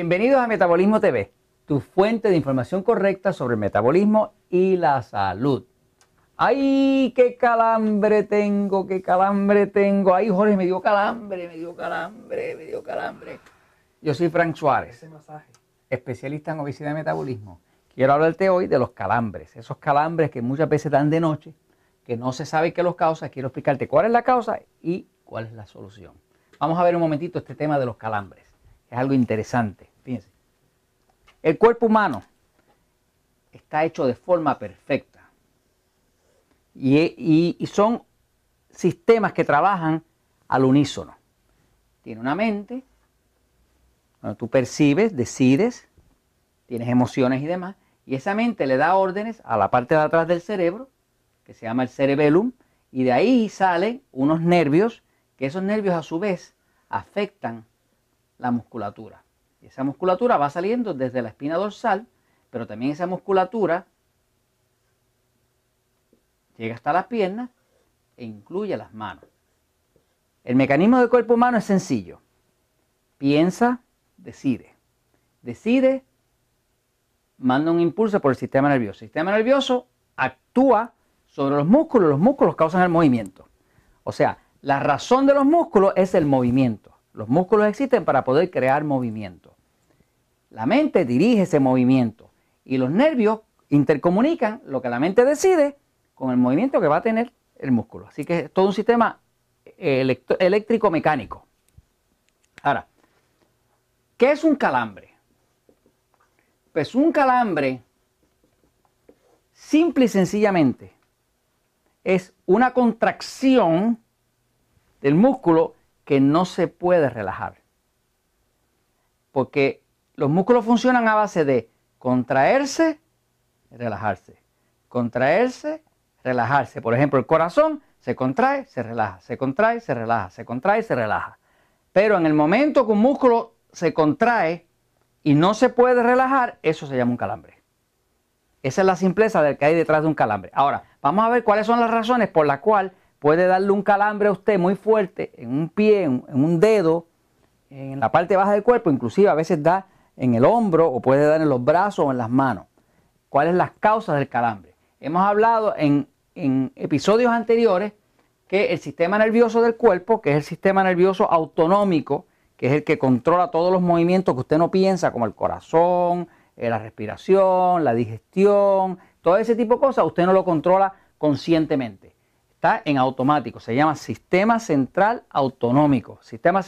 Bienvenidos a Metabolismo TV, tu fuente de información correcta sobre el metabolismo y la salud. ¡Ay, qué calambre tengo! ¡Qué calambre tengo! ¡Ay, Jorge, me dio calambre, me dio calambre, me dio calambre! Yo soy Frank Suárez, especialista en obesidad y metabolismo. Quiero hablarte hoy de los calambres, esos calambres que muchas veces dan de noche, que no se sabe qué los causa. Quiero explicarte cuál es la causa y cuál es la solución. Vamos a ver un momentito este tema de los calambres. Es algo interesante. Fíjense. El cuerpo humano está hecho de forma perfecta. Y, y, son sistemas que trabajan al unísono. Tiene una mente, donde tú percibes, decides, tienes emociones y demás, y esa mente le da órdenes a la parte de atrás del cerebro, que se llama el cerebellum, y de ahí salen unos nervios, que esos nervios a su vez afectan la musculatura. Y esa musculatura va saliendo desde la espina dorsal, pero también esa musculatura llega hasta las piernas e incluye las manos. El mecanismo del cuerpo humano es sencillo. Piensa, decide. Decide, manda un impulso por el sistema nervioso. El sistema nervioso actúa sobre los músculos, los músculos causan el movimiento. O sea, la razón de los músculos es el movimiento. Los músculos existen para poder crear movimiento. La mente dirige ese movimiento y los nervios intercomunican lo que la mente decide con el movimiento que va a tener el músculo. Así que es todo un sistema eléctrico mecánico. Ahora, ¿qué es un calambre? Pues un calambre, simple y sencillamente, es una contracción del músculo que no se puede relajar. Porque los músculos funcionan a base de contraerse, relajarse. Contraerse, relajarse. Por ejemplo, el corazón se contrae, se relaja, se contrae, se relaja, se contrae, se relaja. Pero en el momento que un músculo se contrae y no se puede relajar, eso se llama un calambre. Esa es la simpleza del que hay detrás de un calambre. Ahora, vamos a ver cuáles son las razones por las cuales puede darle un calambre a usted muy fuerte en un pie, en, un dedo, en la parte baja del cuerpo, inclusive a veces da en el hombro o puede dar en los brazos o en las manos. ¿Cuáles son las causas del calambre? Hemos hablado en, en episodios anteriores que el sistema nervioso del cuerpo, que es el sistema nervioso autonómico, que es el que controla todos los movimientos que usted no piensa, como el corazón, eh, la respiración, la digestión, todo ese tipo de cosas, usted no lo controla conscientemente está en automático, se llama sistema central autonómico, sistema,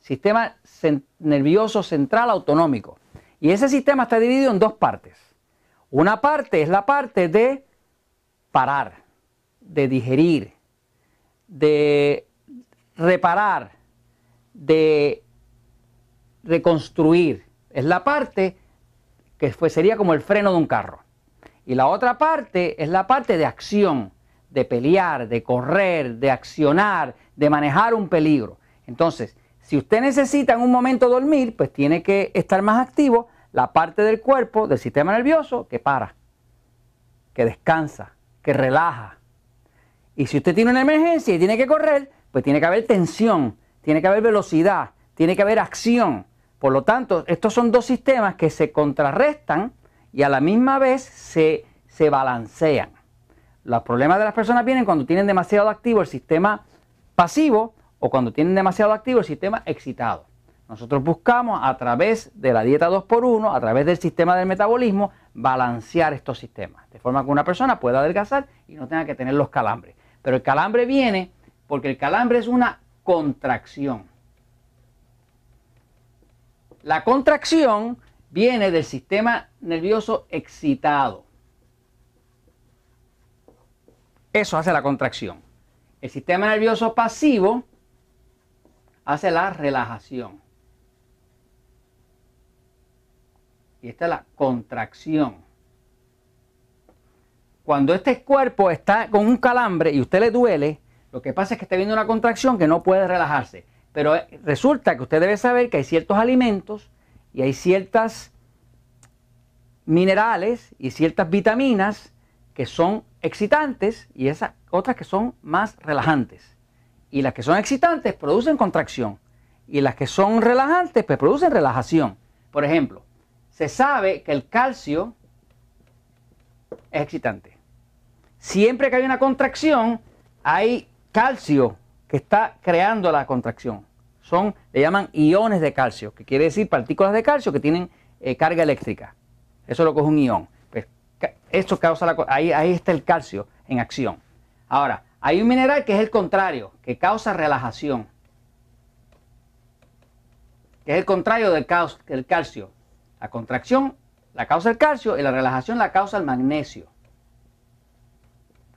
sistema nervioso central autonómico. Y ese sistema está dividido en dos partes. Una parte es la parte de parar, de digerir, de reparar, de reconstruir. Es la parte que sería como el freno de un carro. Y la otra parte es la parte de acción, de pelear, de correr, de accionar, de manejar un peligro. Entonces, si usted necesita en un momento dormir, pues tiene que estar más activo la parte del cuerpo, del sistema nervioso, que para, que descansa, que relaja. Y si usted tiene una emergencia y tiene que correr, pues tiene que haber tensión, tiene que haber velocidad, tiene que haber acción. Por lo tanto, estos son dos sistemas que se contrarrestan y a la misma vez se, se balancean. Los problemas de las personas vienen cuando tienen demasiado activo el sistema pasivo o cuando tienen demasiado activo el sistema excitado. Nosotros buscamos a través de la dieta 2x1, a través del sistema del metabolismo, balancear estos sistemas, de forma que una persona pueda adelgazar y no tenga que tener los calambres. Pero el calambre viene porque el calambre es una contracción. La contracción viene del sistema nervioso excitado. Eso hace la contracción. El sistema nervioso pasivo hace la relajación. Y esta es la contracción. Cuando este cuerpo está con un calambre y usted le duele, lo que pasa es que está viendo una contracción que no puede relajarse. Pero resulta que usted debe saber que hay ciertos alimentos y hay ciertas minerales y ciertas vitaminas que son excitantes y esas otras que son más relajantes. Y las que son excitantes producen contracción y las que son relajantes pues producen relajación. Por ejemplo, se sabe que el calcio es excitante. Siempre que hay una contracción, hay calcio que está creando la contracción. Son, le llaman iones de calcio, que quiere decir partículas de calcio que tienen eh, carga eléctrica. Eso es lo que es un ion. Esto causa la, ahí, ahí está el calcio en acción. Ahora, hay un mineral que es el contrario, que causa relajación. Que es el contrario del, del calcio. La contracción la causa el calcio y la relajación la causa el magnesio.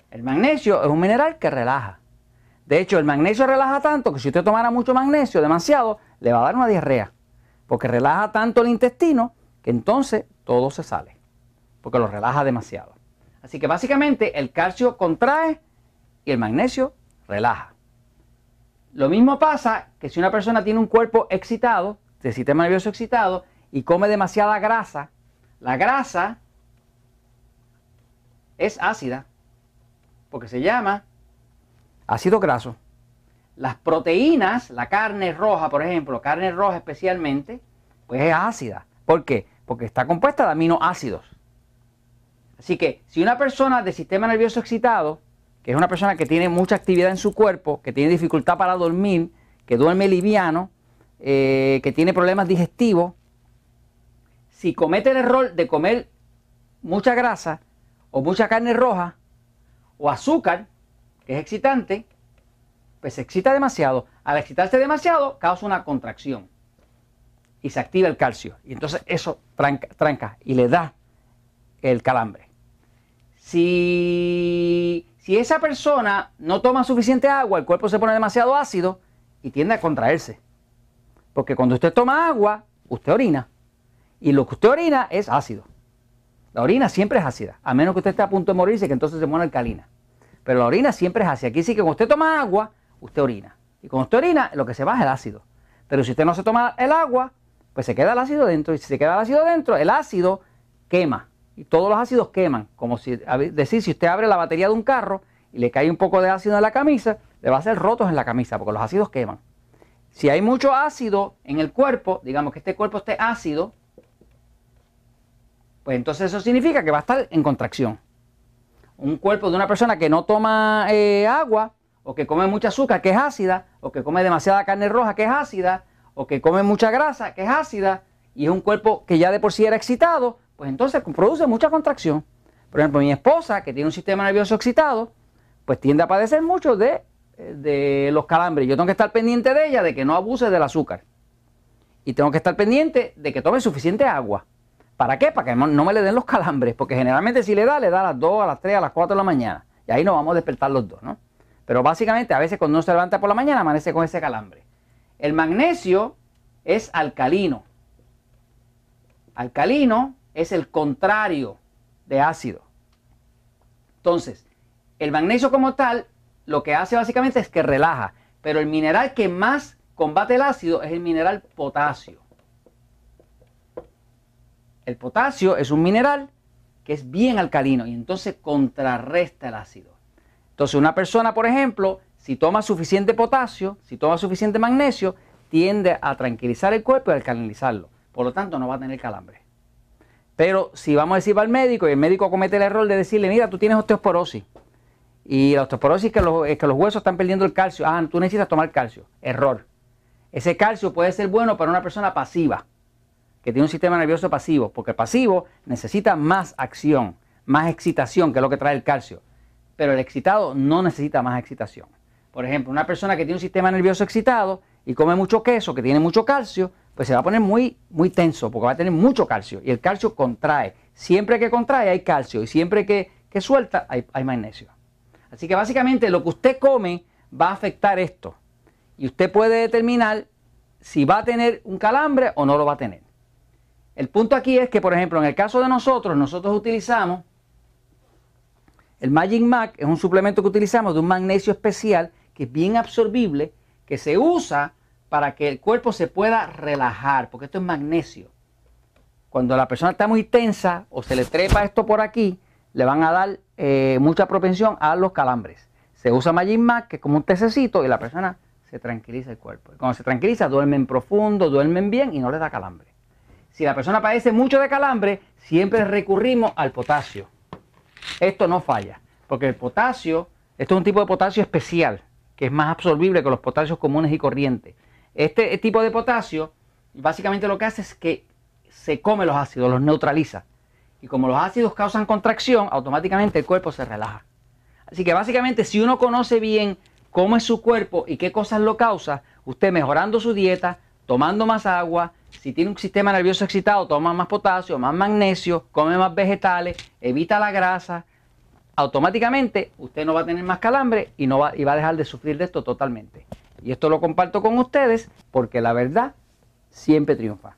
El magnesio es un mineral que relaja. De hecho, el magnesio relaja tanto que si usted tomara mucho magnesio, demasiado, le va a dar una diarrea. Porque relaja tanto el intestino que entonces todo se sale. Porque lo relaja demasiado. Así que básicamente el calcio contrae y el magnesio relaja. Lo mismo pasa que si una persona tiene un cuerpo excitado, de sistema nervioso excitado, y come demasiada grasa, la grasa es ácida, porque se llama ácido graso. Las proteínas, la carne roja, por ejemplo, carne roja especialmente, pues es ácida. ¿Por qué? Porque está compuesta de aminoácidos. Así que si una persona de sistema nervioso excitado, que es una persona que tiene mucha actividad en su cuerpo, que tiene dificultad para dormir, que duerme liviano, eh, que tiene problemas digestivos, si comete el error de comer mucha grasa o mucha carne roja o azúcar, que es excitante, pues se excita demasiado. Al excitarse demasiado, causa una contracción y se activa el calcio. Y entonces eso tranca, tranca y le da el calambre. Si, esa persona no toma suficiente agua, el cuerpo se pone demasiado ácido y tiende a contraerse. Porque cuando usted toma agua, usted orina. Y lo que usted orina es ácido. La orina siempre es ácida, a menos que usted esté a punto de morirse, que entonces se muera alcalina. Pero la orina siempre es ácida. Aquí sí que cuando usted toma agua, usted orina. Y cuando usted orina, lo que se va es el ácido. Pero si usted no se toma el agua, pues se queda el ácido dentro. Y si se queda el ácido dentro, el ácido quema. Y todos los ácidos queman. Como si decir, si usted abre la batería de un carro y le cae un poco de ácido en la camisa, le va a hacer rotos en la camisa, porque los ácidos queman. Si hay mucho ácido en el cuerpo, digamos que este cuerpo esté ácido, pues entonces eso significa que va a estar en contracción. Un cuerpo de una persona que no toma eh, agua, o que come mucha azúcar, que es ácida, o que come demasiada carne roja, que es ácida, o que come mucha grasa, que es ácida, y es un cuerpo que ya de por sí era excitado, pues entonces produce mucha contracción. Por ejemplo, mi esposa, que tiene un sistema nervioso excitado, pues tiende a padecer mucho de, de los calambres. Yo tengo que estar pendiente de ella, de que no abuse del azúcar. Y tengo que estar pendiente de que tome suficiente agua. ¿Para qué? Para que no me le den los calambres, porque generalmente si le da, le da a las 2, a las 3, a las 4 de la mañana. Y ahí nos vamos a despertar los dos, ¿no? Pero básicamente a veces cuando uno se levanta por la mañana amanece con ese calambre. El magnesio es alcalino. Alcalino es el contrario de ácido. Entonces, el magnesio como tal lo que hace básicamente es que relaja, pero el mineral que más combate el ácido es el mineral potasio. El potasio es un mineral que es bien alcalino y entonces contrarresta el ácido. Entonces una persona, por ejemplo, si toma suficiente potasio, si toma suficiente magnesio, tiende a tranquilizar el cuerpo y alcalinizarlo. Por lo tanto, no va a tener calambre. Pero si vamos a decir al médico y el médico comete el error de decirle, mira, tú tienes osteoporosis. Y la osteoporosis es que los, es que los huesos están perdiendo el calcio. Ah, tú necesitas tomar calcio. Error. Ese calcio puede ser bueno para una persona pasiva que tiene un sistema nervioso pasivo, porque el pasivo necesita más acción, más excitación, que es lo que trae el calcio. Pero el excitado no necesita más excitación. Por ejemplo, una persona que tiene un sistema nervioso excitado y come mucho queso, que tiene mucho calcio, pues se va a poner muy, muy tenso, porque va a tener mucho calcio. Y el calcio contrae. Siempre que contrae hay calcio y siempre que, que suelta hay, hay magnesio. Así que básicamente lo que usted come va a afectar esto. Y usted puede determinar si va a tener un calambre o no lo va a tener. El punto aquí es que, por ejemplo, en el caso de nosotros, nosotros utilizamos el Magic Mac, es un suplemento que utilizamos de un magnesio especial que es bien absorbible, que se usa para que el cuerpo se pueda relajar, porque esto es magnesio. Cuando la persona está muy tensa o se le trepa esto por aquí, le van a dar eh, mucha propensión a los calambres. Se usa Magic Mac, que es como un tececito, y la persona se tranquiliza el cuerpo. cuando se tranquiliza, duermen profundo, duermen bien y no le da calambre. Si la persona padece mucho de calambre, siempre recurrimos al potasio. Esto no falla, porque el potasio, esto es un tipo de potasio especial, que es más absorbible que los potasios comunes y corrientes. Este tipo de potasio básicamente lo que hace es que se come los ácidos, los neutraliza. Y como los ácidos causan contracción, automáticamente el cuerpo se relaja. Así que básicamente si uno conoce bien cómo es su cuerpo y qué cosas lo causa, usted mejorando su dieta, tomando más agua, si tiene un sistema nervioso excitado, toma más potasio, más magnesio, come más vegetales, evita la grasa, automáticamente usted no va a tener más calambre y, no va, y va a dejar de sufrir de esto totalmente. Y esto lo comparto con ustedes porque la verdad siempre triunfa.